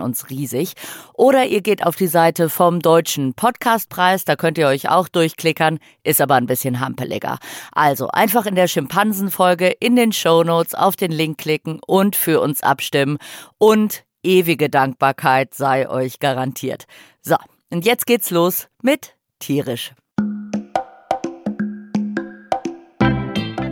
uns riesig. Oder ihr geht auf die Seite vom Deutschen Podcastpreis, da könnt ihr euch auch durchklickern, ist aber ein bisschen hampeliger. Also einfach in der Schimpansenfolge in den Show Notes auf den Link klicken und für uns abstimmen und ewige Dankbarkeit sei euch garantiert. So, und jetzt geht's los mit tierisch.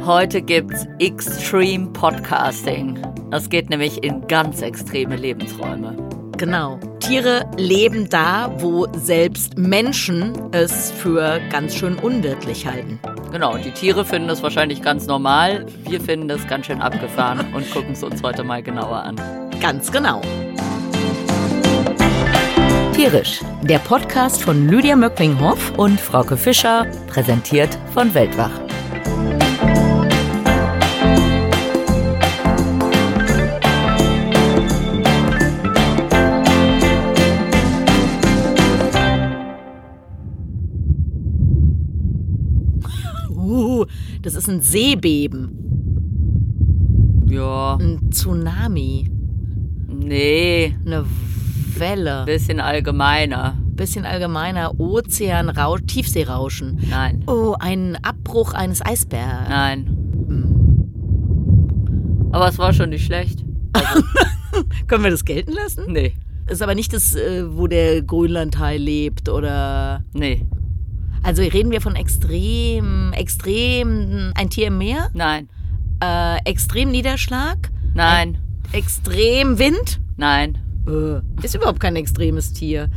Heute gibt's Extreme Podcasting. Das geht nämlich in ganz extreme Lebensräume. Genau. Tiere leben da, wo selbst Menschen es für ganz schön unwirtlich halten. Genau, die Tiere finden das wahrscheinlich ganz normal. Wir finden das ganz schön abgefahren und gucken es uns heute mal genauer an. Ganz genau. Tierisch, der Podcast von Lydia Möcklinghoff und Frauke Fischer, präsentiert von Weltwach. Das ist ein Seebeben. Ja. Ein Tsunami. Nee. Eine Welle. Bisschen allgemeiner. Bisschen allgemeiner. Ozeanrausch, Tiefseerauschen. Nein. Oh, ein Abbruch eines Eisbergs. Nein. Hm. Aber es war schon nicht schlecht. Also, Können wir das gelten lassen? nee. Ist aber nicht das, äh, wo der Grönlandhai lebt oder. Nee. Also reden wir von extrem, extrem, ein Tier im Meer, Nein. äh, extrem Niederschlag, Nein. extrem Wind. Nein. Äh, ist überhaupt kein extremes Tier.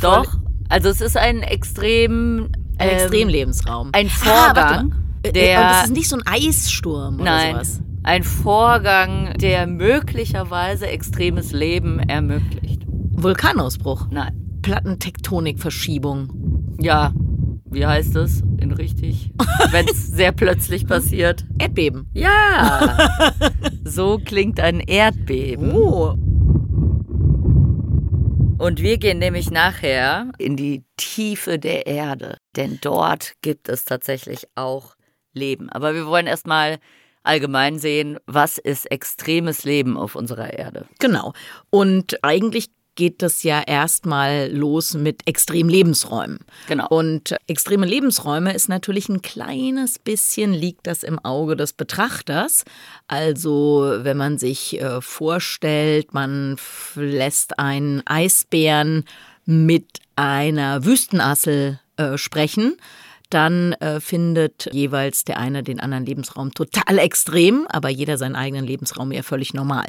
Doch. Also es ist ein extrem. ein ähm, Extremlebensraum. Ein Ah, Vorgang. Äh, der. Und es ist nicht so ein Eissturm oder Nein. sowas. Ein Vorgang, der möglicherweise extremes Leben ermöglicht. Vulkanausbruch. Nein. Plattentektonikverschiebung. Ja. Wie heißt es in richtig? Wenn es sehr plötzlich passiert. Erdbeben. Ja. So klingt ein Erdbeben. Oh. Und wir gehen nämlich nachher in die Tiefe der Erde, denn dort gibt es tatsächlich auch Leben. Aber wir wollen erstmal allgemein sehen, was ist extremes Leben auf unserer Erde. Genau. Und eigentlich geht das ja erstmal los mit Extremlebensräumen. Genau. Und extreme Lebensräume ist natürlich ein kleines bisschen liegt das im Auge des Betrachters. Also wenn man sich äh, vorstellt, man lässt einen Eisbären mit einer Wüstenassel äh, sprechen, dann äh, findet jeweils der eine den anderen Lebensraum total extrem, aber jeder seinen eigenen Lebensraum ja völlig normal.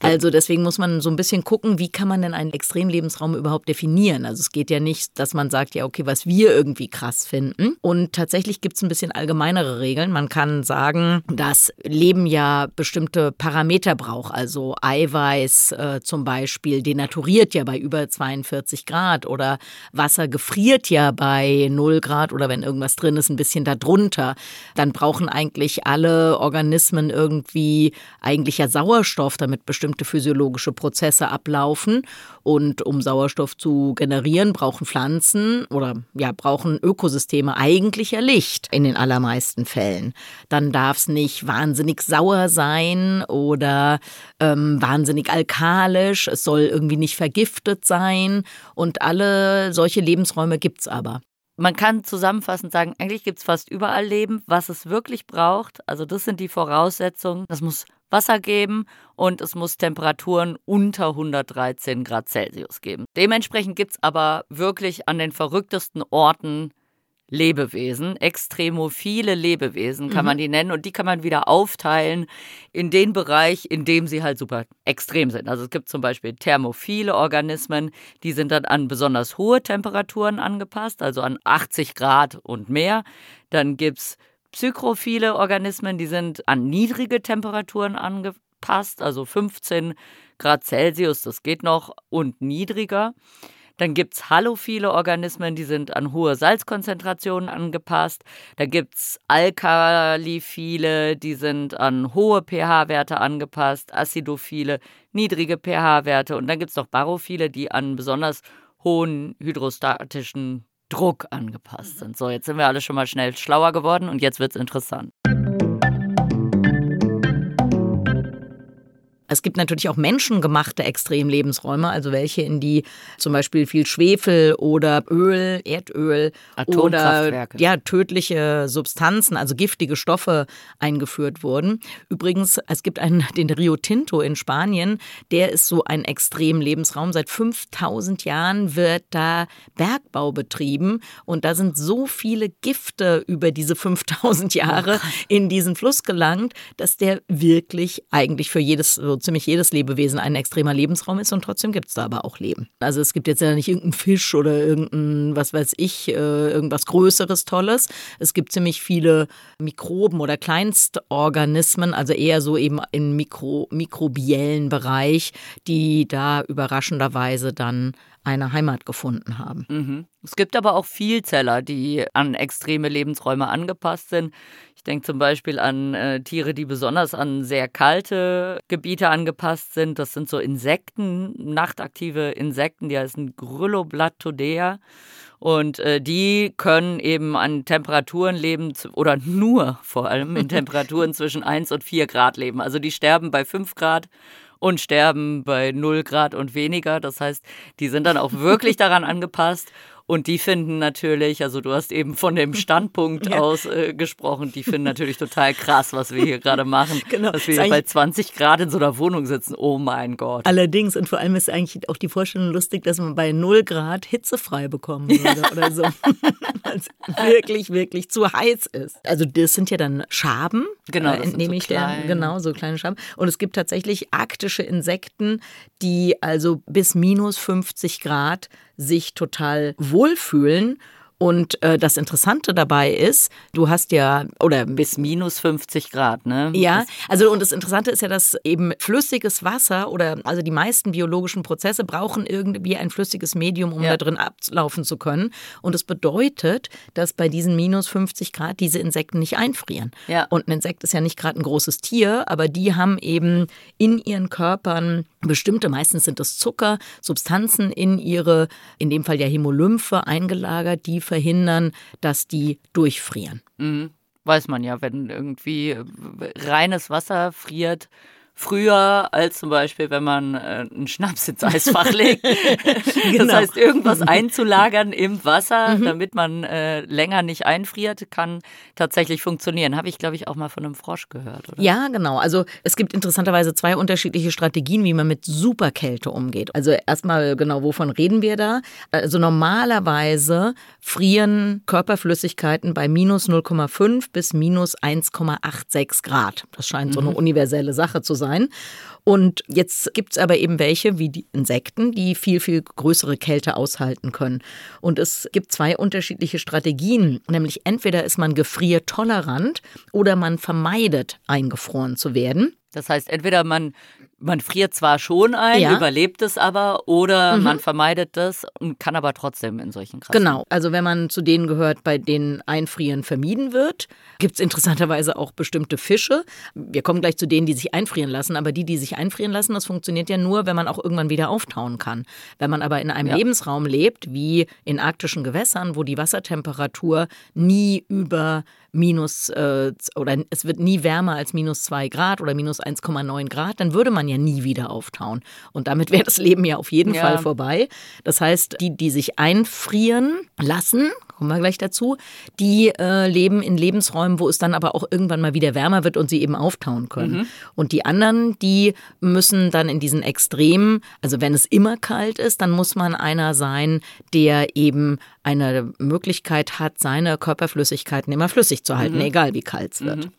Also deswegen muss man so ein bisschen gucken, wie kann man denn einen Extremlebensraum überhaupt definieren? Also es geht ja nicht, dass man sagt, ja, okay, was wir irgendwie krass finden. Und tatsächlich gibt es ein bisschen allgemeinere Regeln. Man kann sagen, dass Leben ja bestimmte Parameter braucht. Also Eiweiß äh, zum Beispiel denaturiert ja bei über 42 Grad oder Wasser gefriert ja bei 0 Grad oder wenn irgendwas drin ist, ein bisschen darunter. Dann brauchen eigentlich alle Organismen irgendwie eigentlich ja Sauerstoff, damit bestimmte physiologische Prozesse ablaufen. Und um Sauerstoff zu generieren, brauchen Pflanzen oder ja, brauchen Ökosysteme eigentlich ja Licht in den allermeisten Fällen. Dann darf es nicht wahnsinnig sauer sein oder ähm, wahnsinnig alkalisch. Es soll irgendwie nicht vergiftet sein. Und alle solche Lebensräume gibt's aber. Man kann zusammenfassend sagen, eigentlich gibt es fast überall Leben, was es wirklich braucht. Also das sind die Voraussetzungen. Es muss Wasser geben und es muss Temperaturen unter 113 Grad Celsius geben. Dementsprechend gibt es aber wirklich an den verrücktesten Orten Lebewesen, extremophile Lebewesen kann man die nennen und die kann man wieder aufteilen in den Bereich, in dem sie halt super extrem sind. Also es gibt zum Beispiel thermophile Organismen, die sind dann an besonders hohe Temperaturen angepasst, also an 80 Grad und mehr. Dann gibt's psychrophile Organismen, die sind an niedrige Temperaturen angepasst, also 15 Grad Celsius, das geht noch, und niedriger. Dann gibt es halophile Organismen, die sind an hohe Salzkonzentrationen angepasst. Da gibt es alkalifile, die sind an hohe pH-Werte angepasst. Acidophile, niedrige pH-Werte. Und dann gibt es noch barophile, die an besonders hohen hydrostatischen Druck angepasst sind. So, jetzt sind wir alle schon mal schnell schlauer geworden und jetzt wird es interessant. Es gibt natürlich auch menschengemachte Extremlebensräume, also welche, in die zum Beispiel viel Schwefel oder Öl, Erdöl oder ja, tödliche Substanzen, also giftige Stoffe eingeführt wurden. Übrigens, es gibt einen, den Rio Tinto in Spanien, der ist so ein Extremlebensraum. Seit 5000 Jahren wird da Bergbau betrieben und da sind so viele Gifte über diese 5000 Jahre in diesen Fluss gelangt, dass der wirklich eigentlich für jedes ziemlich jedes Lebewesen ein extremer Lebensraum ist und trotzdem gibt es da aber auch Leben. Also es gibt jetzt ja nicht irgendeinen Fisch oder irgendein, was weiß ich, äh, irgendwas Größeres, Tolles. Es gibt ziemlich viele Mikroben oder Kleinstorganismen, also eher so eben im Mikro, mikrobiellen Bereich, die da überraschenderweise dann eine Heimat gefunden haben. Mhm. Es gibt aber auch Vielzeller, die an extreme Lebensräume angepasst sind. Ich denke zum Beispiel an äh, Tiere, die besonders an sehr kalte Gebiete angepasst sind. Das sind so Insekten, nachtaktive Insekten, die heißen Grylloblattodea. Und äh, die können eben an Temperaturen leben oder nur vor allem in Temperaturen zwischen 1 und 4 Grad leben. Also die sterben bei 5 Grad und sterben bei 0 Grad und weniger. Das heißt, die sind dann auch wirklich daran angepasst und die finden natürlich, also du hast eben von dem Standpunkt ja. aus äh, gesprochen, die finden natürlich total krass, was wir hier gerade machen. Genau. Dass wir hier bei 20 Grad in so einer Wohnung sitzen. Oh mein Gott. Allerdings, und vor allem ist eigentlich auch die Vorstellung lustig, dass man bei 0 Grad hitzefrei bekommen würde oder so. Weil es wirklich, wirklich zu heiß ist. Also das sind ja dann Schaben. Genau. Äh, entnehme so ich der, genau, so kleine Schaben. Und es gibt tatsächlich arktische Insekten, die also bis minus 50 Grad sich total wohlfühlen und äh, das Interessante dabei ist, du hast ja, oder bis minus 50 Grad, ne? Ja, also und das Interessante ist ja, dass eben flüssiges Wasser oder also die meisten biologischen Prozesse brauchen irgendwie ein flüssiges Medium, um ja. da drin ablaufen zu können. Und das bedeutet, dass bei diesen minus 50 Grad diese Insekten nicht einfrieren. Ja. Und ein Insekt ist ja nicht gerade ein großes Tier, aber die haben eben in ihren Körpern bestimmte, meistens sind das Zucker, Substanzen in ihre, in dem Fall ja Hämolymphe eingelagert, die verhindern, dass die durchfrieren. Mhm. Weiß man ja, wenn irgendwie reines Wasser friert, früher als zum Beispiel, wenn man äh, einen Schnaps ins Eisfach legt. genau. Das heißt, irgendwas einzulagern im Wasser, mhm. damit man äh, länger nicht einfriert, kann tatsächlich funktionieren. Habe ich, glaube ich, auch mal von einem Frosch gehört. Oder? Ja, genau. Also es gibt interessanterweise zwei unterschiedliche Strategien, wie man mit Superkälte umgeht. Also erstmal genau, wovon reden wir da? Also normalerweise frieren Körperflüssigkeiten bei minus 0,5 bis minus 1,86 Grad. Das scheint so eine mhm. universelle Sache zu sein sein. Und jetzt gibt es aber eben welche, wie die Insekten, die viel, viel größere Kälte aushalten können. Und es gibt zwei unterschiedliche Strategien, nämlich entweder ist man gefriertolerant oder man vermeidet, eingefroren zu werden. Das heißt, entweder man man friert zwar schon ein, ja. überlebt es aber oder mhm. man vermeidet das und kann aber trotzdem in solchen krassen. Genau, also wenn man zu denen gehört, bei denen Einfrieren vermieden wird, gibt es interessanterweise auch bestimmte Fische. Wir kommen gleich zu denen, die sich einfrieren lassen, aber die, die sich einfrieren lassen, das funktioniert ja nur, wenn man auch irgendwann wieder auftauen kann. Wenn man aber in einem ja. Lebensraum lebt, wie in arktischen Gewässern, wo die Wassertemperatur nie über minus äh, oder es wird nie wärmer als minus zwei Grad oder minus 1,9 Grad, dann würde man ja nie wieder auftauen. Und damit wäre das Leben ja auf jeden ja. Fall vorbei. Das heißt, die, die sich einfrieren lassen, kommen wir gleich dazu, die äh, leben in Lebensräumen, wo es dann aber auch irgendwann mal wieder wärmer wird und sie eben auftauen können. Mhm. Und die anderen, die müssen dann in diesen Extremen, also wenn es immer kalt ist, dann muss man einer sein, der eben eine Möglichkeit hat, seine Körperflüssigkeiten immer flüssig zu halten, mhm. egal wie kalt es wird. Mhm.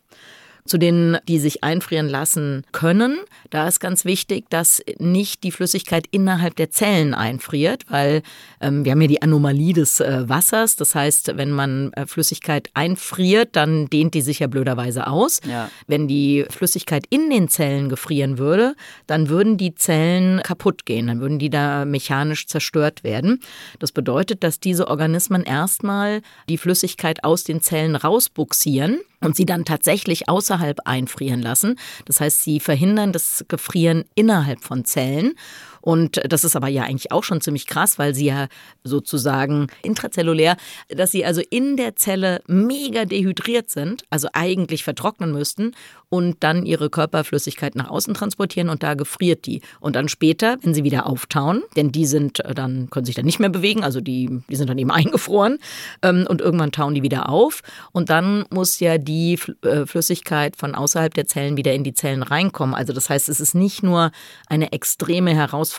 Zu denen, die sich einfrieren lassen können, da ist ganz wichtig, dass nicht die Flüssigkeit innerhalb der Zellen einfriert, weil ähm, wir haben ja die Anomalie des äh, Wassers. Das heißt, wenn man äh, Flüssigkeit einfriert, dann dehnt die sich ja blöderweise aus. Ja. Wenn die Flüssigkeit in den Zellen gefrieren würde, dann würden die Zellen kaputt gehen, dann würden die da mechanisch zerstört werden. Das bedeutet, dass diese Organismen erstmal die Flüssigkeit aus den Zellen rausbuxieren und sie dann tatsächlich außerhalb einfrieren lassen. Das heißt, sie verhindern das Gefrieren innerhalb von Zellen. Und das ist aber ja eigentlich auch schon ziemlich krass, weil sie ja sozusagen intrazellulär, dass sie also in der Zelle mega dehydriert sind, also eigentlich vertrocknen müssten und dann ihre Körperflüssigkeit nach außen transportieren und da gefriert die. Und dann später, wenn sie wieder auftauen, denn die sind äh, dann, können sich dann nicht mehr bewegen, also die, die sind dann eben eingefroren ähm, und irgendwann tauen die wieder auf und dann muss ja die äh, Flüssigkeit von außerhalb der Zellen wieder in die Zellen reinkommen. Also das heißt, es ist nicht nur eine extreme Herausforderung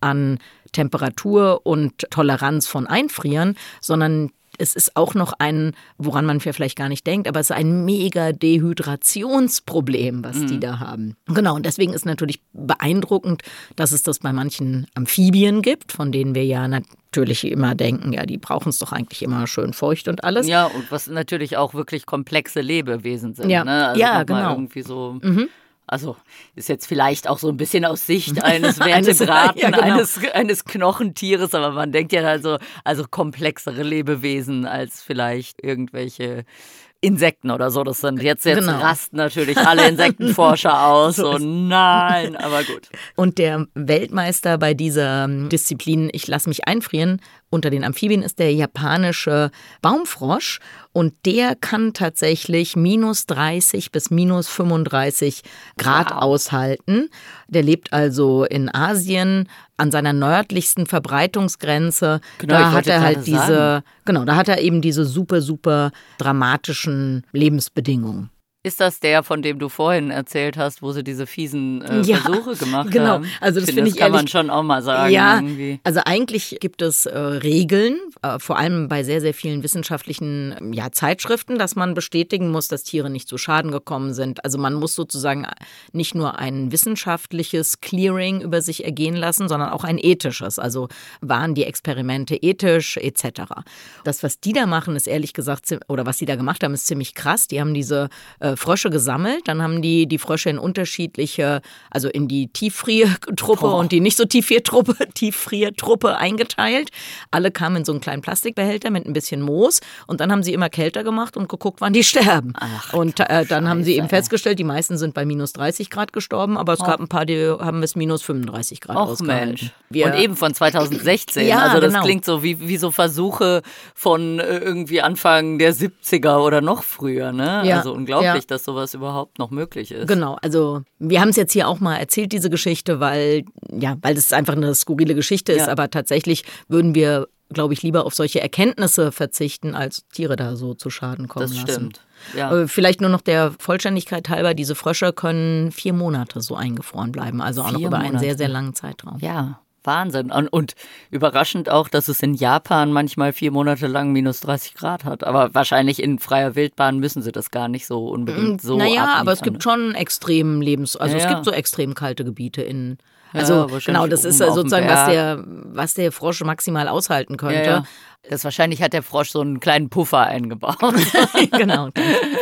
an Temperatur und Toleranz von Einfrieren, sondern es ist auch noch ein, woran man vielleicht gar nicht denkt, aber es ist ein mega Dehydrationsproblem, was mhm. die da haben. Genau, und deswegen ist natürlich beeindruckend, dass es das bei manchen Amphibien gibt, von denen wir ja natürlich immer denken, ja, die brauchen es doch eigentlich immer schön feucht und alles. Ja, und was natürlich auch wirklich komplexe Lebewesen sind. Ja, ne? also ja genau. Irgendwie so. Mhm. Also ist jetzt vielleicht auch so ein bisschen aus Sicht eines Vertebraten, ja, genau. eines, eines Knochentieres, aber man denkt ja also, also komplexere Lebewesen als vielleicht irgendwelche Insekten oder so. Das sind jetzt, jetzt genau. rasten natürlich alle Insektenforscher aus. so, nein, aber gut. Und der Weltmeister bei dieser Disziplin, ich lasse mich einfrieren, unter den Amphibien ist der japanische Baumfrosch und der kann tatsächlich minus 30 bis minus 35 Grad wow. aushalten. Der lebt also in Asien an seiner nördlichsten Verbreitungsgrenze. Genau, da hat er halt diese, sagen. genau, da hat er eben diese super, super dramatischen Lebensbedingungen. Ist das der, von dem du vorhin erzählt hast, wo sie diese fiesen äh, ja, Versuche gemacht genau. haben? Genau, also das finde find ich kann ehrlich, man schon auch mal sagen. Ja, irgendwie. also eigentlich gibt es äh, Regeln, äh, vor allem bei sehr, sehr vielen wissenschaftlichen ähm, ja, Zeitschriften, dass man bestätigen muss, dass Tiere nicht zu Schaden gekommen sind. Also man muss sozusagen nicht nur ein wissenschaftliches Clearing über sich ergehen lassen, sondern auch ein ethisches. Also waren die Experimente ethisch etc. Das, was die da machen, ist ehrlich gesagt, oder was sie da gemacht haben, ist ziemlich krass. Die haben diese äh, äh, Frösche gesammelt. Dann haben die die Frösche in unterschiedliche, also in die Tieffriertruppe Boah. und die nicht so Tieffriertruppe, Tieffriertruppe eingeteilt. Alle kamen in so einen kleinen Plastikbehälter mit ein bisschen Moos und dann haben sie immer kälter gemacht und geguckt, wann die sterben. Ach, und äh, dann haben sie eben festgestellt, die meisten sind bei minus 30 Grad gestorben, aber es oh. gab ein paar, die haben bis minus 35 Grad Och, ausgehalten. Mensch. Wir und eben von 2016. ja, also das genau. klingt so wie, wie so Versuche von äh, irgendwie Anfang der 70er oder noch früher. Ne? Ja, also unglaublich. Ja dass sowas überhaupt noch möglich ist. Genau, also wir haben es jetzt hier auch mal erzählt, diese Geschichte, weil ja, weil es einfach eine skurrile Geschichte ist, ja. aber tatsächlich würden wir glaube ich, lieber auf solche Erkenntnisse verzichten, als Tiere da so zu Schaden kommen das lassen. Das stimmt. Ja. Äh, vielleicht nur noch der Vollständigkeit halber, diese Frösche können vier Monate so eingefroren bleiben, also auch vier noch über Monate. einen sehr, sehr langen Zeitraum. Ja, Wahnsinn. Und, und, überraschend auch, dass es in Japan manchmal vier Monate lang minus 30 Grad hat. Aber wahrscheinlich in freier Wildbahn müssen sie das gar nicht so unbedingt mm, so. Naja, aber es gibt ne? schon extrem Lebens-, also ja, es gibt so extrem kalte Gebiete in. Also ja, genau, das ist sozusagen, was der, was der Frosch maximal aushalten könnte. Ja, das wahrscheinlich hat der Frosch so einen kleinen Puffer eingebaut. genau,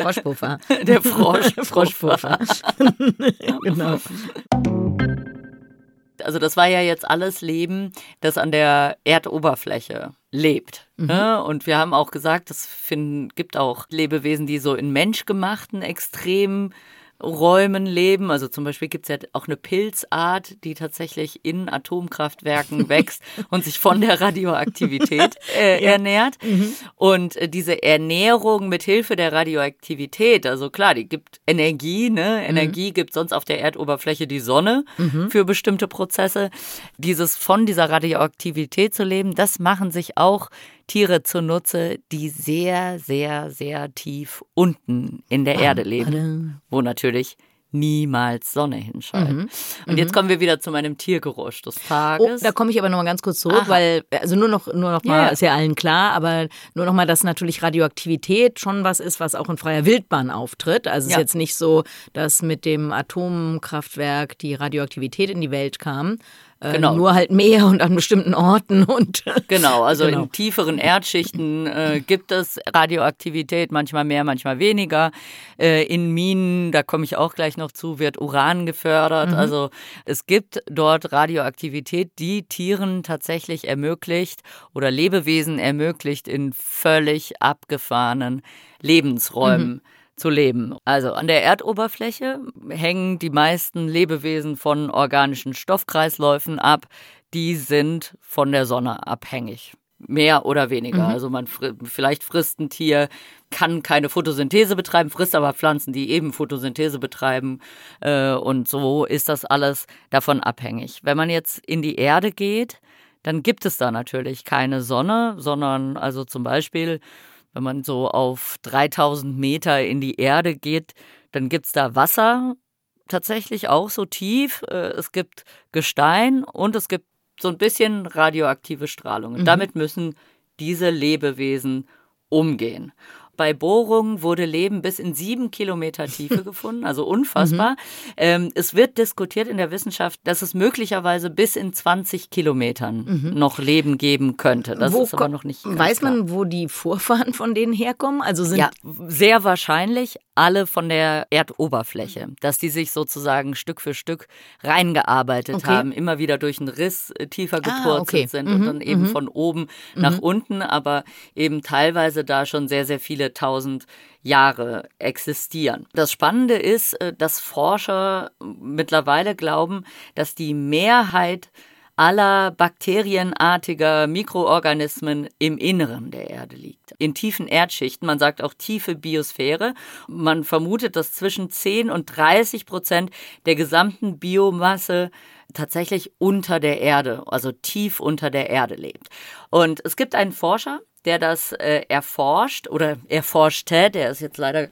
Froschpuffer. Der Frosch. Froschpuffer. genau also das war ja jetzt alles Leben, das an der Erdoberfläche lebt. Mhm. Ne? Und wir haben auch gesagt, es gibt auch Lebewesen, die so in menschgemachten extremen Räumen leben. Also zum Beispiel gibt es ja auch eine Pilzart, die tatsächlich in Atomkraftwerken wächst und sich von der Radioaktivität äh, ja. ernährt. Mhm. Und äh, diese Ernährung mit Hilfe der Radioaktivität, also klar, die gibt Energie, ne? Energie mhm. gibt sonst auf der Erdoberfläche die Sonne mhm. für bestimmte Prozesse. Dieses von dieser Radioaktivität zu leben, das machen sich auch Tiere zunutze, die sehr, sehr, sehr tief unten in der Erde leben, wo natürlich niemals Sonne hinscheint. Mhm. Und jetzt mhm. kommen wir wieder zu meinem Tiergeräusch des Tages. Oh, da komme ich aber noch mal ganz kurz zurück, Aha. weil also nur noch nur noch mal yeah. ist ja allen klar, aber nur noch mal, dass natürlich Radioaktivität schon was ist, was auch in freier Wildbahn auftritt. Also es ja. ist jetzt nicht so, dass mit dem Atomkraftwerk die Radioaktivität in die Welt kam, äh, genau. Nur halt mehr und an bestimmten Orten und. Genau, also genau. in tieferen Erdschichten äh, gibt es Radioaktivität, manchmal mehr, manchmal weniger. Äh, in Minen, da komme ich auch gleich noch zu, wird Uran gefördert. Mhm. Also es gibt dort Radioaktivität, die Tieren tatsächlich ermöglicht oder Lebewesen ermöglicht in völlig abgefahrenen Lebensräumen. Mhm zu leben. Also an der Erdoberfläche hängen die meisten Lebewesen von organischen Stoffkreisläufen ab. Die sind von der Sonne abhängig. Mehr oder weniger. Mhm. Also man fr vielleicht frisst ein Tier, kann keine Photosynthese betreiben, frisst aber Pflanzen, die eben Photosynthese betreiben. Äh, und so ist das alles davon abhängig. Wenn man jetzt in die Erde geht, dann gibt es da natürlich keine Sonne, sondern also zum Beispiel wenn man so auf 3000 Meter in die Erde geht, dann gibt es da Wasser, tatsächlich auch so tief. Äh, es gibt Gestein und es gibt so ein bisschen radioaktive Strahlung. Und mhm. damit müssen diese Lebewesen umgehen. Bei Bohrungen wurde Leben bis in sieben Kilometer Tiefe gefunden, also unfassbar. Mhm. Ähm, es wird diskutiert in der Wissenschaft, dass es möglicherweise bis in 20 Kilometern mhm. noch Leben geben könnte. Das wo ist aber noch nicht. Weiß klar. man, wo die Vorfahren von denen herkommen? Also sind ja, sehr wahrscheinlich alle von der Erdoberfläche, dass die sich sozusagen Stück für Stück reingearbeitet okay. haben, immer wieder durch einen Riss äh, tiefer gepurzelt ah, okay. sind mhm. und dann eben mhm. von oben nach mhm. unten, aber eben teilweise da schon sehr, sehr viele tausend Jahre existieren. Das Spannende ist, äh, dass Forscher mittlerweile glauben, dass die Mehrheit aller bakterienartiger Mikroorganismen im Inneren der Erde liegt. In tiefen Erdschichten, man sagt auch tiefe Biosphäre. Man vermutet, dass zwischen 10 und 30 Prozent der gesamten Biomasse tatsächlich unter der Erde, also tief unter der Erde lebt. Und es gibt einen Forscher, der das äh, erforscht oder erforschte, der ist jetzt leider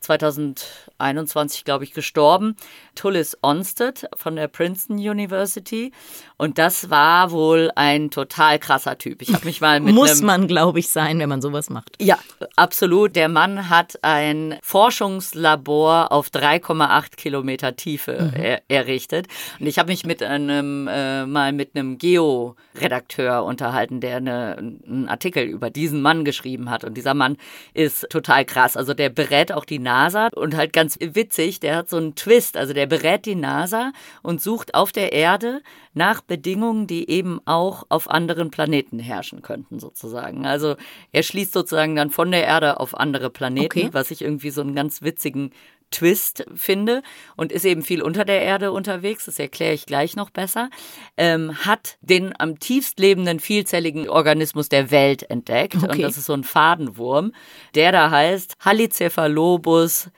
2021, glaube ich, gestorben. Tullis Onsted von der Princeton University. Und das war wohl ein total krasser Typ. Ich habe mich mal mit Muss man, glaube ich, sein, wenn man sowas macht. Ja, absolut. Der Mann hat ein Forschungslabor auf 3,8 Kilometer Tiefe mhm. er errichtet. Und ich habe mich mit einem äh, mal mit einem Geo-Redakteur unterhalten, der eine, einen Artikel über diesen Mann geschrieben hat. Und dieser Mann ist total krass. Also der berät auch die NASA und halt ganz witzig, der hat so einen Twist. Also der berät die NASA und sucht auf der Erde nach Bedingungen, die eben auch auf anderen Planeten herrschen könnten, sozusagen. Also er schließt sozusagen dann von der Erde auf andere Planeten, okay. was ich irgendwie so einen ganz witzigen Twist finde und ist eben viel unter der Erde unterwegs, das erkläre ich gleich noch besser, ähm, hat den am tiefst lebenden vielzelligen Organismus der Welt entdeckt. Okay. Und das ist so ein Fadenwurm, der da heißt Halicephalobus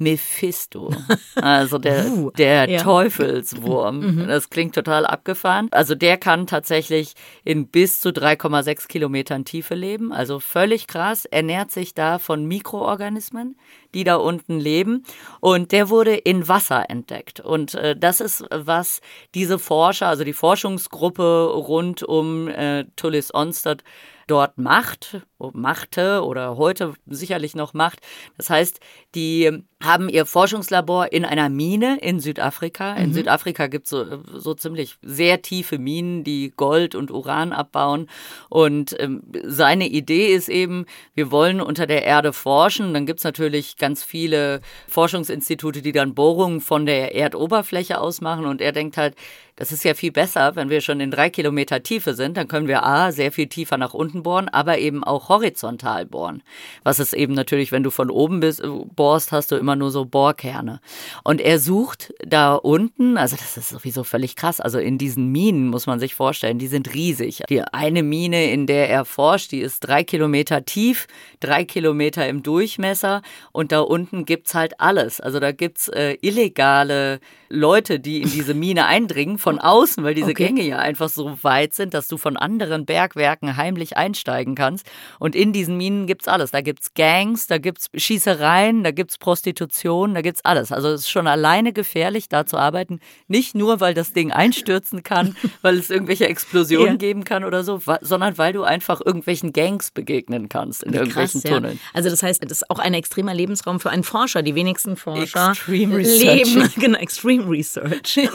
Mephisto, also der, uh, der ja. Teufelswurm. Mhm. Das klingt total abgefahren. Also der kann tatsächlich in bis zu 3,6 Kilometern Tiefe leben, also völlig krass, ernährt sich da von Mikroorganismen, die da unten leben und der wurde in Wasser entdeckt. Und äh, das ist, was diese Forscher, also die Forschungsgruppe rund um äh, Tullis Onstad dort macht, machte oder heute sicherlich noch macht. Das heißt, die haben ihr Forschungslabor in einer Mine in Südafrika. In mhm. Südafrika gibt es so, so ziemlich sehr tiefe Minen, die Gold und Uran abbauen. Und ähm, seine Idee ist eben, wir wollen unter der Erde forschen. Dann gibt es natürlich ganz viele Forschungsinstitute, die dann Bohrungen von der Erdoberfläche aus machen. Und er denkt halt, das ist ja viel besser, wenn wir schon in drei Kilometer Tiefe sind, dann können wir A, sehr viel tiefer nach unten bohren, aber eben auch horizontal bohren. Was ist eben natürlich, wenn du von oben bist, bohrst, hast du immer nur so Bohrkerne. Und er sucht da unten, also das ist sowieso völlig krass, also in diesen Minen muss man sich vorstellen, die sind riesig. Die eine Mine, in der er forscht, die ist drei Kilometer tief, drei Kilometer im Durchmesser und da unten gibt's halt alles. Also da gibt's äh, illegale Leute, die in diese Mine eindringen, von von außen, weil diese Okay. Gänge ja einfach so weit sind, dass du von anderen Bergwerken heimlich einsteigen kannst. Und in diesen Minen gibt's alles. Da gibt's Gangs, da gibt's Schießereien, da gibt's Prostitution, da gibt's alles. Also es ist schon alleine gefährlich, da zu arbeiten. Nicht nur, weil das Ding einstürzen kann, weil es irgendwelche Explosionen Ja. geben kann oder so, sondern weil du einfach irgendwelchen Gangs begegnen kannst in irgendwelchen Krass, ja. Tunneln. Also das heißt, das ist auch ein extremer Lebensraum für einen Forscher. Die wenigsten Forscher Extreme leben, genau, Extreme Research.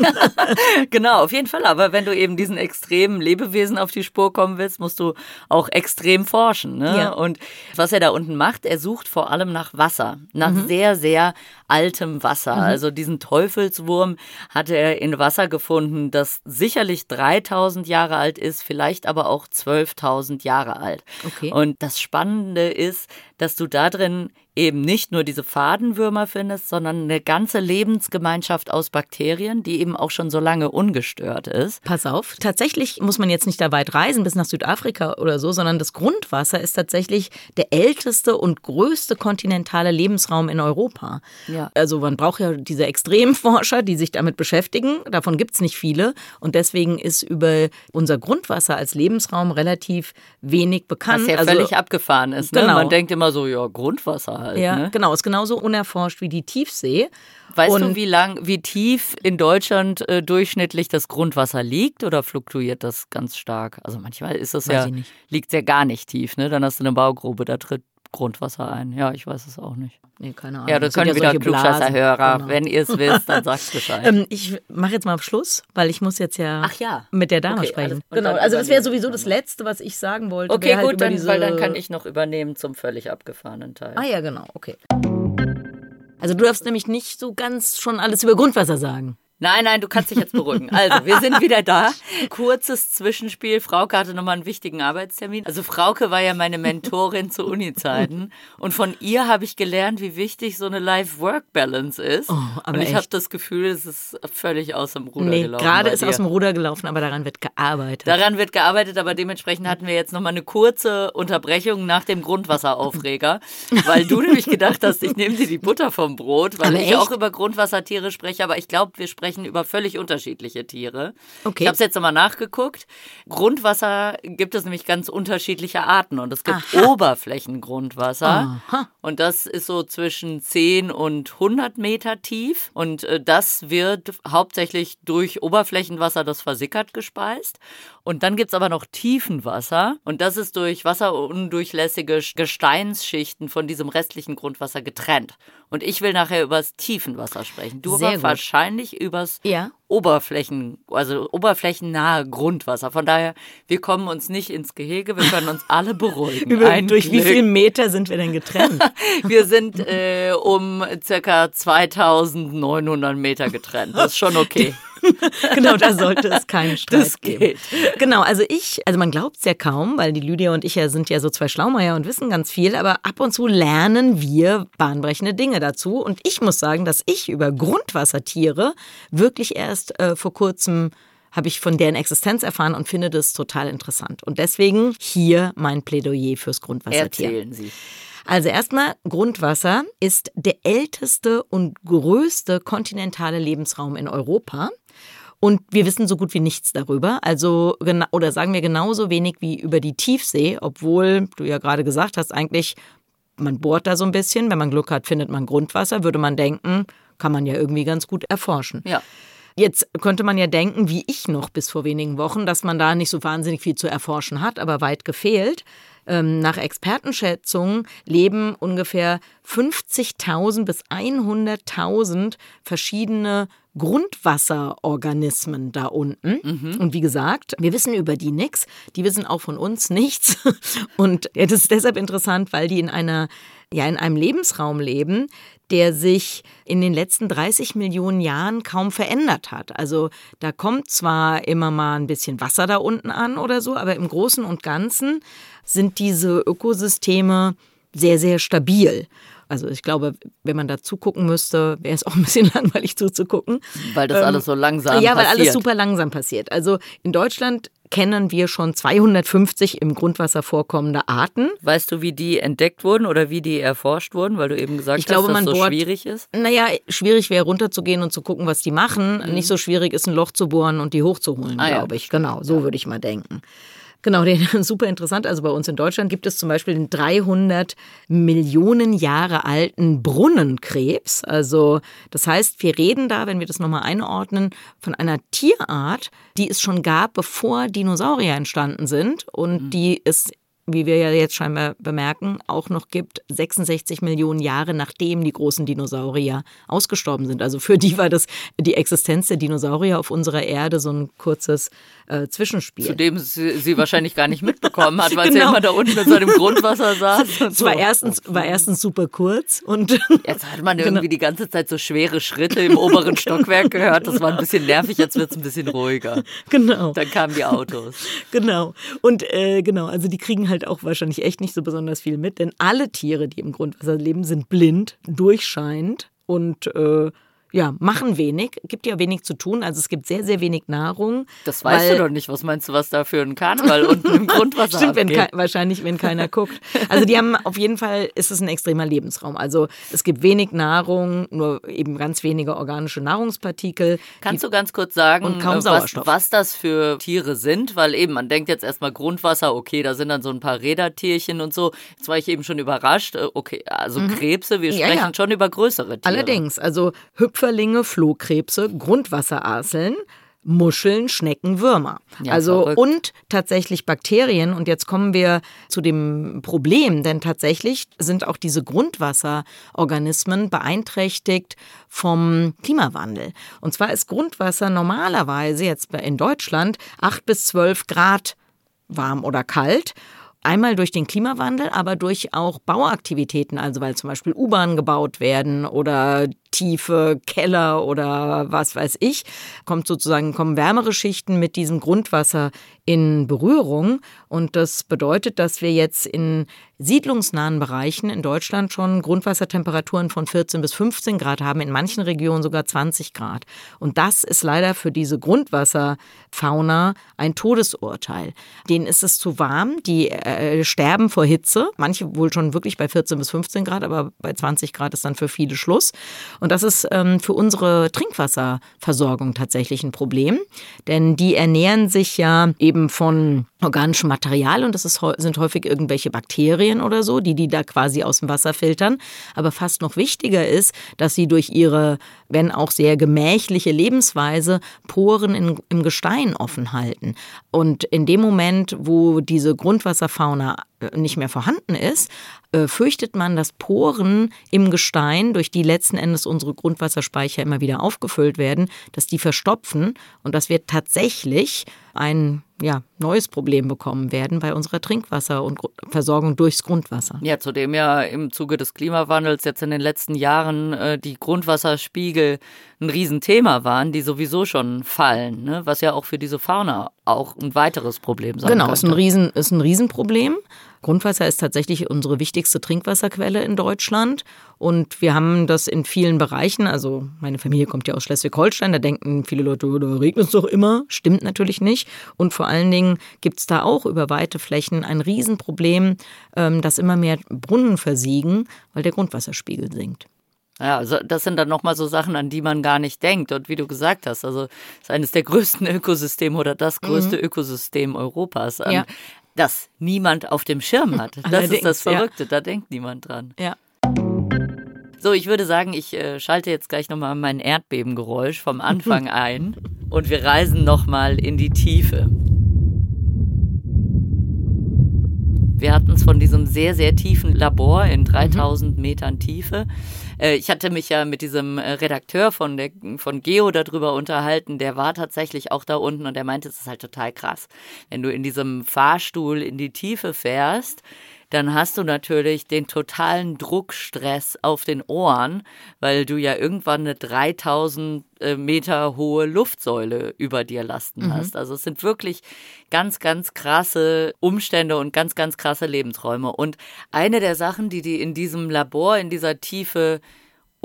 Genau, auf jeden Fall. Aber wenn du eben diesen extremen Lebewesen auf die Spur kommen willst, musst du auch extrem forschen. Ne? Ja. Und was er da unten macht, er sucht vor allem nach Wasser, nach Mhm. sehr, sehr altem Wasser. Also diesen Teufelswurm hat er in Wasser gefunden, das sicherlich 3000 Jahre alt ist, vielleicht aber auch 12.000 Jahre alt. Okay. Und das Spannende ist, dass du da drin eben nicht nur diese Fadenwürmer findest, sondern eine ganze Lebensgemeinschaft aus Bakterien, die eben auch schon so lange ungestört ist. Pass auf, tatsächlich muss man jetzt nicht da weit reisen bis nach Südafrika oder so, sondern das Grundwasser ist tatsächlich der älteste und größte kontinentale Lebensraum in Europa. Ja. Also man braucht ja diese Extremforscher, die sich damit beschäftigen. Davon gibt es nicht viele. Und deswegen ist über unser Grundwasser als Lebensraum relativ wenig bekannt. Was ja also, völlig abgefahren ist. Ne? Genau. Man denkt immer so, ja, Grundwasser halt. ja, ne? genau, ist genauso unerforscht wie die Tiefsee. Weißt du, Und- wie lang, wie tief in Deutschland äh, durchschnittlich das Grundwasser liegt oder fluktuiert das ganz stark? Also manchmal ist das Weiß ja, liegt ja gar nicht tief, ne? Dann hast du eine Baugrube, da tritt Grundwasser ein. Ja, ich weiß es auch nicht. Nee, keine Ahnung. Ja, das sind können wieder solche Blasen. Klugscheißer-Hörer. Genau. Wenn ihr es wisst, dann sagt Bescheid. Ähm, ich mache jetzt mal auf Schluss, weil ich muss jetzt ja, Ach ja. mit der Dame Okay, sprechen. alles- Genau, also das wäre sowieso das. Letzte, was ich sagen wollte. Okay, halt gut, dann, diese... weil dann kann ich noch übernehmen zum völlig abgefahrenen Teil. Ah ja, genau, okay. Also du darfst nämlich nicht so ganz schon alles über Grundwasser sagen. Nein, nein, du kannst dich jetzt beruhigen. Also, wir sind wieder da. Kurzes Zwischenspiel. Frauke hatte nochmal einen wichtigen Arbeitstermin. Also, Frauke war ja meine Mentorin zu Uni-Zeiten. Und von ihr habe ich gelernt, wie wichtig so eine Life-Work-Balance ist. Oh, aber Und ich habe das Gefühl, es ist völlig aus dem Ruder Nee, gelaufen. gerade ist aus dem Ruder gelaufen, aber daran wird gearbeitet. Daran wird gearbeitet, aber dementsprechend hatten wir jetzt nochmal eine kurze Unterbrechung nach dem Grundwasseraufreger, weil du nämlich gedacht hast, ich nehme dir die Butter vom Brot, weil Aber ich echt? auch über Grundwassertiere spreche, aber ich glaube, wir sprechen über völlig unterschiedliche Tiere. Okay. Ich habe es jetzt nochmal nachgeguckt. Grundwasser gibt es nämlich ganz unterschiedliche Arten und es gibt Aha. Oberflächengrundwasser Aha. und das ist so zwischen 10 und 100 Meter tief und äh, das wird hauptsächlich durch Oberflächenwasser, das versickert, gespeist. Und dann gibt's aber noch Tiefenwasser und das ist durch wasserundurchlässige Gesteinsschichten von diesem restlichen Grundwasser getrennt. Und ich will nachher übers Tiefenwasser sprechen. Du aber wahrscheinlich übers Ja. Oberflächen, also oberflächennahe Grundwasser. Von daher, wir kommen uns nicht ins Gehege, wir können uns alle beruhigen. Über, Ein durch wie Glück. viele Meter sind wir denn getrennt? Wir sind äh, um circa 2900 Meter getrennt. Das ist schon okay. genau, da sollte es keinen Streit Das geben. geht. Genau, also ich, also man glaubt es ja kaum, weil die Lydia und ich ja sind ja so zwei Schlaumeier und wissen ganz viel, aber ab und zu lernen wir bahnbrechende Dinge dazu. Und ich muss sagen, dass ich über Grundwassertiere wirklich erst äh, vor kurzem habe ich von deren Existenz erfahren und finde das total interessant. Und deswegen hier mein Plädoyer fürs Grundwassertier. Erzählen Sie. Also erstmal, Grundwasser ist der älteste und größte kontinentale Lebensraum in Europa. Und wir wissen so gut wie nichts darüber. Also, oder sagen wir genauso wenig wie über die Tiefsee, obwohl du ja gerade gesagt hast, eigentlich, man bohrt da so ein bisschen. Wenn man Glück hat, findet man Grundwasser. Würde man denken, kann man ja irgendwie ganz gut erforschen. Ja. Jetzt könnte man ja denken, wie ich noch bis vor wenigen Wochen, dass man da nicht so wahnsinnig viel zu erforschen hat, aber weit gefehlt. Ähm, nach Expertenschätzungen leben ungefähr 50.000 bis 100.000 verschiedene Grundwasserorganismen da unten. Und wie gesagt, wir wissen über die nichts. Die wissen auch von uns nichts. Und das ist deshalb interessant, weil die in einer ja in einem Lebensraum leben, der sich in den letzten 30 Millionen Jahren kaum verändert hat. Also da kommt zwar immer mal ein bisschen Wasser da unten an oder so, aber im Großen und Ganzen sind diese Ökosysteme sehr, sehr stabil. Also ich glaube, wenn man da zugucken müsste, wäre es auch ein bisschen langweilig zuzugucken. Weil das alles so langsam Ja, weil passiert. alles super langsam passiert. Also in Deutschland kennen wir schon 250 im Grundwasser vorkommende Arten. Weißt du, wie die entdeckt wurden oder wie die erforscht wurden, weil du eben gesagt ich hast, glaube, dass das so bohrt, schwierig ist? Naja, schwierig wäre runterzugehen und zu gucken, was die machen. Mhm. Nicht so schwierig ist, ein Loch zu bohren und die hochzuholen, ah, glaube ja. ich. Genau, so würde ich mal denken. Genau, super interessant. Also bei uns in Deutschland gibt es zum Beispiel den 300 Millionen Jahre alten Brunnenkrebs. Also das heißt, wir reden da, wenn wir das nochmal einordnen, von einer Tierart, die es schon gab, bevor Dinosaurier entstanden sind und mhm. die es wie wir ja jetzt scheinbar bemerken, auch noch gibt, 66 Millionen Jahre nachdem die großen Dinosaurier ausgestorben sind. Also für die war das die Existenz der Dinosaurier auf unserer Erde so ein kurzes äh, Zwischenspiel. Zu dem sie, sie wahrscheinlich gar nicht mitbekommen hat, weil genau. sie immer da unten in seinem Grundwasser saß. Es so. war, erstens, war erstens super kurz und jetzt hat man irgendwie genau. die ganze Zeit so schwere Schritte im oberen Stockwerk gehört. Das war ein bisschen nervig, jetzt wird es ein bisschen ruhiger. Genau. Dann kamen die Autos. Genau. Und äh, genau, also die kriegen halt halt auch wahrscheinlich echt nicht so besonders viel mit, denn alle Tiere, die im Grundwasser leben, sind blind, durchscheinend und äh, ja, machen wenig, gibt ja wenig zu tun. Also es gibt sehr, sehr wenig Nahrung. Das weißt du doch nicht. Was meinst du, was da für ein Karneval unten im Grundwasser Stimmt, wenn wahrscheinlich, wenn keiner guckt. Also die haben auf jeden Fall, ist es ein extremer Lebensraum. Also es gibt wenig Nahrung, nur eben ganz wenige organische Nahrungspartikel. Kannst du ganz kurz sagen, und kaum was, was das für Tiere sind? Weil eben, man denkt jetzt erstmal Grundwasser, okay, da sind dann so ein paar Rädertierchen und so. Jetzt war ich eben schon überrascht. Äh, okay, also mhm. Krebse, wir sprechen ja. schon über größere Tiere. Allerdings, also Hüpfer Schmetterlinge, Flohkrebse, Grundwasserarseln, Muscheln, Schnecken, Würmer. Ja, also verrückt. und tatsächlich Bakterien. Und jetzt kommen wir zu dem Problem, denn tatsächlich sind auch diese Grundwasserorganismen beeinträchtigt vom Klimawandel. Und zwar ist Grundwasser normalerweise jetzt in Deutschland 8 bis 12 Grad warm oder kalt. Einmal durch den Klimawandel, aber durch auch Bauaktivitäten, also weil zum Beispiel U-Bahnen gebaut werden oder tiefe Keller oder was weiß ich, kommt sozusagen, kommen wärmere Schichten mit diesem Grundwasser in Berührung. Und das bedeutet, dass wir jetzt in siedlungsnahen Bereichen in Deutschland schon Grundwassertemperaturen von 14 bis 15 Grad haben, in manchen Regionen sogar 20 Grad. Und das ist leider für diese Grundwasserfauna ein Todesurteil. Denen ist es zu warm, die äh, sterben vor Hitze, manche wohl schon wirklich bei 14 bis 15 Grad, aber bei 20 Grad ist dann für viele Schluss. Das ist ähm, für unsere Trinkwasserversorgung tatsächlich ein Problem, denn die ernähren sich ja eben von organischem Material und das ist, sind häufig irgendwelche Bakterien oder so, die die da quasi aus dem Wasser filtern. Aber fast noch wichtiger ist, dass sie durch ihre, wenn auch sehr gemächliche Lebensweise, Poren in, im Gestein offen halten. Und in dem Moment, wo diese Grundwasserfauna nicht mehr vorhanden ist, äh, fürchtet man, dass Poren im Gestein, durch die letzten Endes unsere Grundwasserspeicher immer wieder aufgefüllt werden, dass die verstopfen und dass wir tatsächlich ein ja, neues Problem bekommen werden bei unserer Trinkwasser- und Versorgung durchs Grundwasser. Ja, zudem ja im Zuge des Klimawandels jetzt in den letzten Jahren äh, die Grundwasserspiegel ein Riesenthema waren, die sowieso schon fallen, ne? was ja auch für diese Fauna auch ein weiteres Problem sein genau, könnte. Genau, ist ein, Riesen, ist ein Riesenproblem. Grundwasser ist tatsächlich unsere wichtigste Trinkwasserquelle in Deutschland. Und wir haben das in vielen Bereichen. Also meine Familie kommt ja aus Schleswig-Holstein. Da denken viele Leute, da regnet es doch immer. Stimmt natürlich nicht. Und vor allen Dingen gibt es da auch über weite Flächen ein Riesenproblem, ähm, dass immer mehr Brunnen versiegen, weil der Grundwasserspiegel sinkt. Ja, also das sind dann nochmal so Sachen, an die man gar nicht denkt. Und wie du gesagt hast, also ist eines der größten Ökosysteme oder das größte mhm. Ökosystem Europas. Ja das niemand auf dem Schirm hat. Das ist das Verrückte, ja. da denkt niemand dran. Ja. So, ich würde sagen, ich äh, schalte jetzt gleich nochmal mein Erdbebengeräusch vom Anfang ein und wir reisen nochmal in die Tiefe. Wir hatten es von diesem sehr, sehr tiefen Labor in 3000 mhm. Metern Tiefe. Äh, ich hatte mich ja mit diesem äh, Redakteur von, der, von Geo darüber unterhalten, der war tatsächlich auch da unten und der meinte, es ist halt total krass. Wenn du in diesem Fahrstuhl in die Tiefe fährst, dann hast du natürlich den totalen Druckstress auf den Ohren, weil du ja irgendwann eine 3000 äh, Meter hohe Luftsäule über dir lasten mhm. hast. Also es sind wirklich ganz, ganz krasse Umstände und ganz, ganz krasse Lebensräume. Und eine der Sachen, die die in diesem Labor, in dieser Tiefe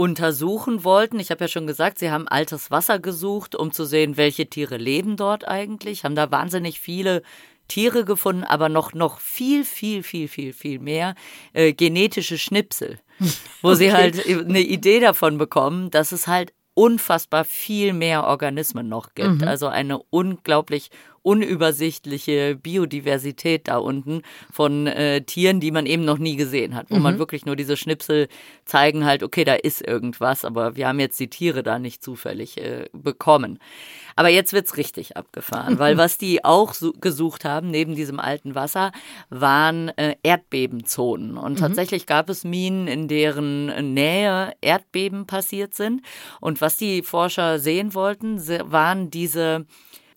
untersuchen wollten. Ich habe ja schon gesagt, sie haben altes Wasser gesucht, um zu sehen, welche Tiere leben dort eigentlich. Haben da wahnsinnig viele Tiere gefunden, aber noch, noch viel, viel, viel, viel, viel mehr äh, genetische Schnipsel, wo okay. sie halt eine Idee davon bekommen, dass es halt unfassbar viel mehr Organismen noch gibt. Mhm. Also eine unglaublich unübersichtliche Biodiversität da unten von äh, Tieren, die man eben noch nie gesehen hat, wo mhm. man wirklich nur diese Schnipsel zeigen halt, okay, da ist irgendwas, aber wir haben jetzt die Tiere da nicht zufällig äh, bekommen. Aber jetzt wird's richtig abgefahren, weil was die auch so gesucht haben, neben diesem alten Wasser, waren äh, Erdbebenzonen. Und mhm. tatsächlich gab es Minen, in deren Nähe Erdbeben passiert sind. Und was die Forscher sehen wollten, waren diese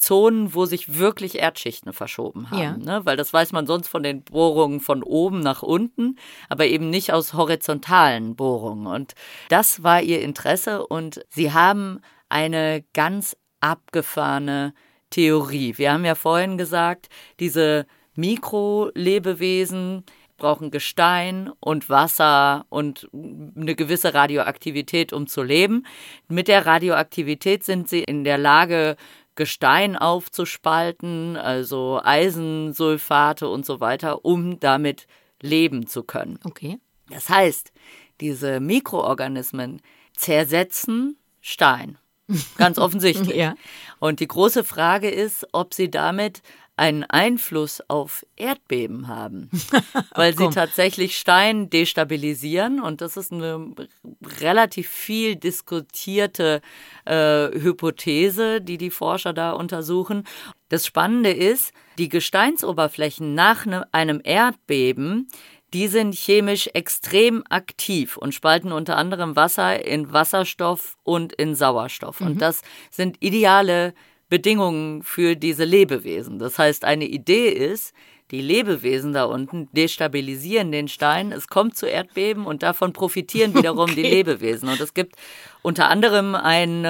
Zonen, wo sich wirklich Erdschichten verschoben haben. Ja. Ne? Weil das weiß man sonst von den Bohrungen von oben nach unten, aber eben nicht aus horizontalen Bohrungen. Und das war ihr Interesse und sie haben eine ganz abgefahrene Theorie. Wir haben ja vorhin gesagt, diese Mikrolebewesen, brauchen Gestein und Wasser und eine gewisse Radioaktivität, um zu leben. Mit der Radioaktivität sind sie in der Lage, Gestein aufzuspalten, also Eisensulfate und so weiter, um damit leben zu können. Okay. Das heißt, diese Mikroorganismen zersetzen Stein. Ganz offensichtlich. ja. Und die große Frage ist, ob sie damit einen Einfluss auf Erdbeben haben, weil sie tatsächlich Stein destabilisieren und das ist eine relativ viel diskutierte äh, Hypothese, die die Forscher da untersuchen. Das Spannende ist, die Gesteinsoberflächen nach ne, einem Erdbeben, die sind chemisch extrem aktiv und spalten unter anderem Wasser in Wasserstoff und in Sauerstoff. Mhm. Und das sind ideale Bedingungen für diese Lebewesen. Das heißt, eine Idee ist, die Lebewesen da unten destabilisieren den Stein, es kommt zu Erdbeben und davon profitieren wiederum okay. die Lebewesen. Und es gibt unter anderem einen,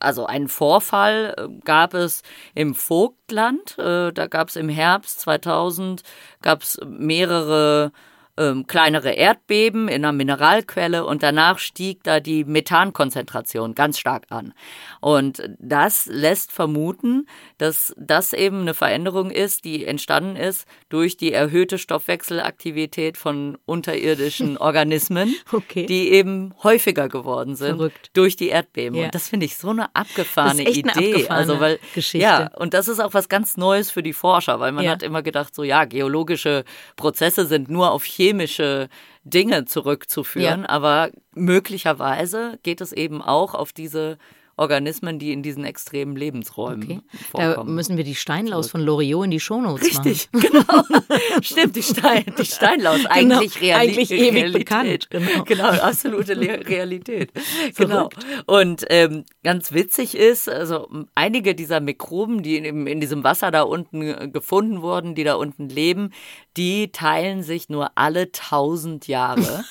also einen Vorfall äh, gab es im Vogtland, äh, da gab es im Herbst 2000 gab es mehrere ähm, kleinere Erdbeben in einer Mineralquelle und danach stieg da die Methankonzentration ganz stark an. Und das lässt vermuten, dass das eben eine Veränderung ist, die entstanden ist durch die erhöhte Stoffwechselaktivität von unterirdischen Organismen, okay. die eben häufiger geworden sind Verrückt. durch die Erdbeben. Ja. Und das finde ich so eine abgefahrene Idee. Eine abgefahrene also weil Geschichte. ja, und das ist auch was ganz Neues für die Forscher, weil man ja. hat immer gedacht, so ja, geologische Prozesse sind nur auf chemische Dinge zurückzuführen, ja. aber möglicherweise geht es eben auch auf diese Organismen, die in diesen extremen Lebensräumen okay. vorkommen. Da müssen wir die Steinlaus von Loriot in die Shownotes Richtig, machen. Richtig, genau. Stimmt, die, Stein, die Steinlaus. Genau, eigentlich, genau, Reali eigentlich ewig Realität. bekannt. Genau. genau, absolute Realität. genau. Und ähm, ganz witzig ist, also einige dieser Mikroben, die in, in diesem Wasser da unten äh, gefunden wurden, die da unten leben, die teilen sich nur alle tausend Jahre.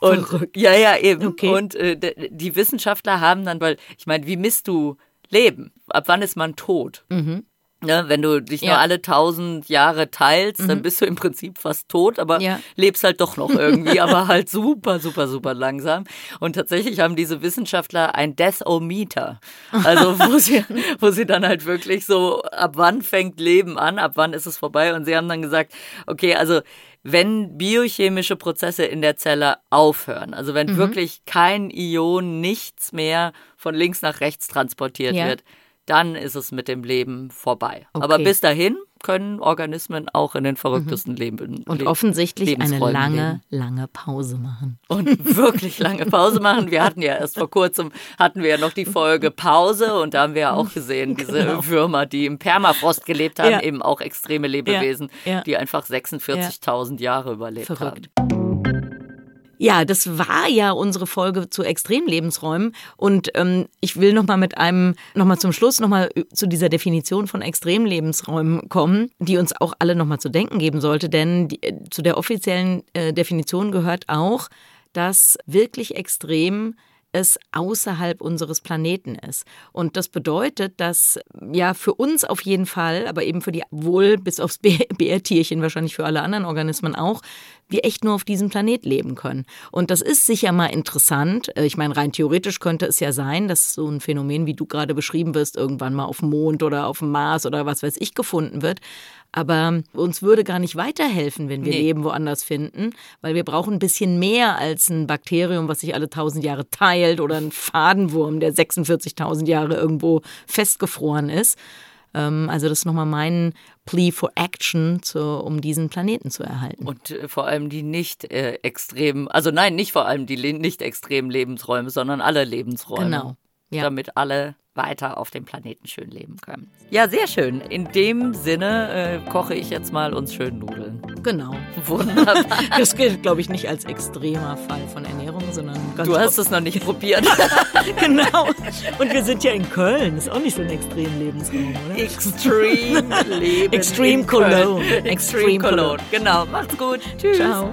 Und Verrückt. ja, ja, eben. Okay. Und äh, die Wissenschaftler haben dann, weil ich meine, wie misst du Leben? Ab wann ist man tot? Mhm. Ne, wenn du dich ja. nur alle tausend Jahre teilst, mhm. dann bist du im Prinzip fast tot, aber ja. lebst halt doch noch irgendwie, aber halt super, super, super langsam. Und tatsächlich haben diese Wissenschaftler ein Death-O-Meter. Also wo sie, wo sie dann halt wirklich so, ab wann fängt Leben an, ab wann ist es vorbei? Und sie haben dann gesagt, okay, also wenn biochemische Prozesse in der Zelle aufhören, also wenn mhm. wirklich kein Ion, nichts mehr von links nach rechts transportiert ja. wird, dann ist es mit dem Leben vorbei. Okay. Aber bis dahin können Organismen auch in den verrücktesten mhm. Leben. Und Le offensichtlich eine lange, leben. lange Pause machen. Und wirklich lange Pause machen. Wir hatten ja erst vor kurzem, hatten wir ja noch die Folge Pause und da haben wir ja auch gesehen, diese genau. Würmer, die im Permafrost gelebt haben, ja. eben auch extreme Lebewesen, ja. Ja. die einfach 46.000 Jahre überlebt Verrückt. haben. Ja, das war ja unsere Folge zu Extremlebensräumen. Und ähm, ich will nochmal mit einem, nochmal zum Schluss, nochmal zu dieser Definition von Extremlebensräumen kommen, die uns auch alle nochmal zu denken geben sollte. Denn die, äh, zu der offiziellen äh, Definition gehört auch, dass wirklich extrem es außerhalb unseres Planeten ist. Und das bedeutet, dass ja für uns auf jeden Fall, aber eben für die wohl bis aufs Bärtierchen, wahrscheinlich für alle anderen Organismen auch, wir echt nur auf diesem Planet leben können. Und das ist sicher mal interessant. Äh, ich meine, rein theoretisch könnte es ja sein, dass so ein Phänomen, wie du gerade beschrieben wirst, irgendwann mal auf dem Mond oder auf dem Mars oder was weiß ich gefunden wird. Aber uns würde gar nicht weiterhelfen, wenn wir nee. Leben woanders finden, weil wir brauchen ein bisschen mehr als ein Bakterium, was sich alle tausend Jahre teilt oder ein Fadenwurm, der 46.000 Jahre irgendwo festgefroren ist. Ähm, also das ist nochmal mein Plea for Action, zu, um diesen Planeten zu erhalten. Und äh, vor allem die nicht äh, extremen, also nein, nicht vor allem die nicht extremen Lebensräume, sondern alle Lebensräume. Genau. Ja. Damit alle weiter auf dem Planeten schön leben können. Ja, sehr schön. In dem Sinne äh, koche ich jetzt mal uns schön Nudeln. Genau. Wunderbar. Das gilt, glaube ich, nicht als extremer Fall von Ernährung, sondern ganz Du hast es noch nicht probiert. genau. Und wir sind ja in Köln. Ist auch nicht so ein extrem Lebensraum, oder? Extreme Leben. Extreme Cologne. Extreme Cologne. Genau. Macht's gut. Tschüss. Ciao.